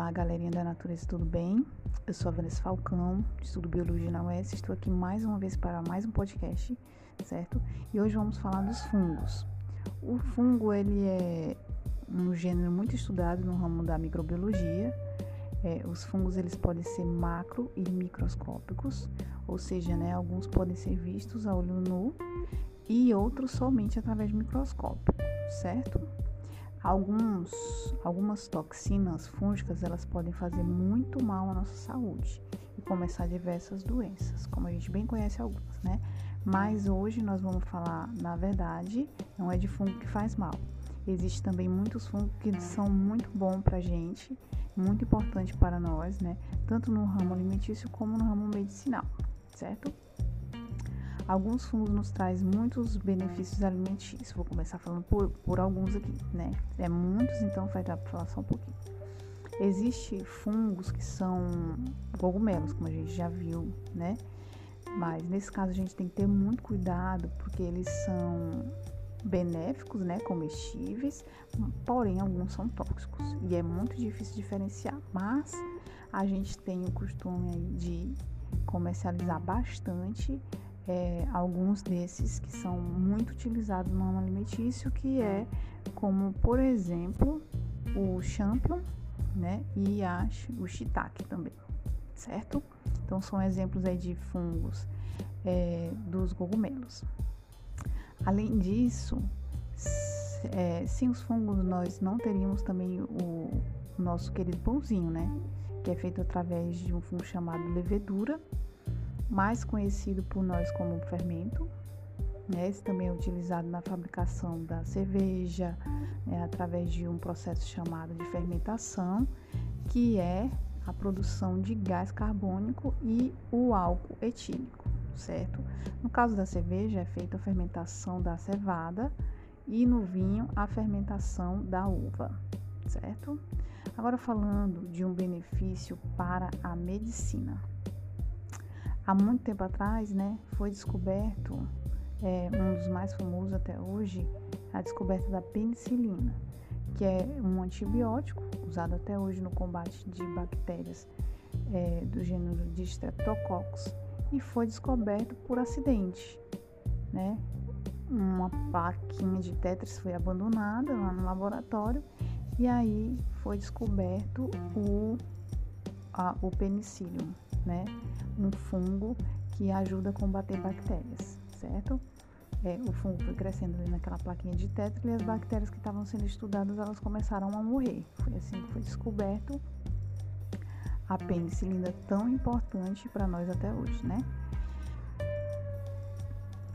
Olá, galerinha da natureza, tudo bem? Eu sou a Vanessa Falcão, estudo Biologia na UES, estou aqui mais uma vez para mais um podcast, certo? E hoje vamos falar dos fungos. O fungo, ele é um gênero muito estudado no ramo da microbiologia. É, os fungos, eles podem ser macro e microscópicos, ou seja, né, alguns podem ser vistos a olho nu e outros somente através de microscópio, certo? Alguns, algumas toxinas fúngicas elas podem fazer muito mal à nossa saúde e começar diversas doenças, como a gente bem conhece algumas, né? Mas hoje nós vamos falar, na verdade, não é de fungo que faz mal. Existem também muitos fungos que são muito bons para a gente, muito importante para nós, né? Tanto no ramo alimentício como no ramo medicinal, certo? Alguns fungos nos traz muitos benefícios alimentícios. Vou começar falando por, por alguns aqui, né? É muitos, então vai dar para falar só um pouquinho. Existem fungos que são cogumelos, como a gente já viu, né? Mas nesse caso a gente tem que ter muito cuidado porque eles são benéficos, né, comestíveis, porém alguns são tóxicos e é muito difícil diferenciar. Mas a gente tem o costume de comercializar bastante é, alguns desses que são muito utilizados no ramo alimentício, que é como, por exemplo, o champignon, né, e a, o shiitake também, certo? Então, são exemplos aí de fungos é, dos cogumelos. Além disso, é, sem os fungos nós não teríamos também o nosso querido pãozinho, né? Que é feito através de um fungo chamado levedura, mais conhecido por nós como fermento. Né? Esse também é utilizado na fabricação da cerveja, né? através de um processo chamado de fermentação, que é a produção de gás carbônico e o álcool etílico, certo? No caso da cerveja, é feita a fermentação da cevada e no vinho, a fermentação da uva, certo? Agora falando de um benefício para a medicina há muito tempo atrás, né, foi descoberto é, um dos mais famosos até hoje, a descoberta da penicilina, que é um antibiótico usado até hoje no combate de bactérias é, do gênero de Streptococcus e foi descoberto por acidente, né? Uma plaquinha de Tetris foi abandonada lá no laboratório e aí foi descoberto o, a, o penicillium, né? um fungo que ajuda a combater bactérias, certo? É, o fungo foi crescendo ali naquela plaquinha de tetra e as bactérias que estavam sendo estudadas elas começaram a morrer. Foi assim que foi descoberto a penicilina tão importante para nós até hoje, né?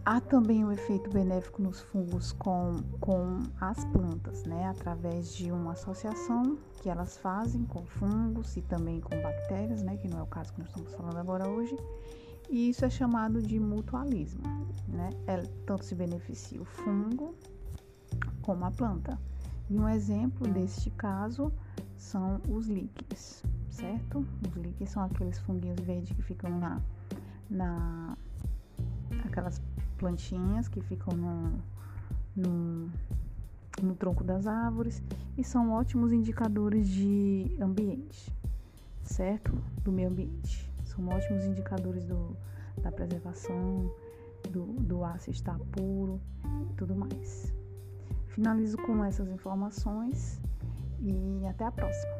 Há também o um efeito benéfico nos fungos com, com as plantas, né? Através de uma associação que elas fazem com fungos e também com bactérias, né? Que não é o caso que nós estamos falando agora hoje. E isso é chamado de mutualismo, né? É, tanto se beneficia o fungo como a planta. E um exemplo deste caso são os líquens, certo? Os líquens são aqueles funguinhos verdes que ficam na, na aquelas plantinhas que ficam no, no, no tronco das árvores e são ótimos indicadores de ambiente, certo? Do meio ambiente. São ótimos indicadores do, da preservação, do, do ar se estar puro e tudo mais. Finalizo com essas informações e até a próxima.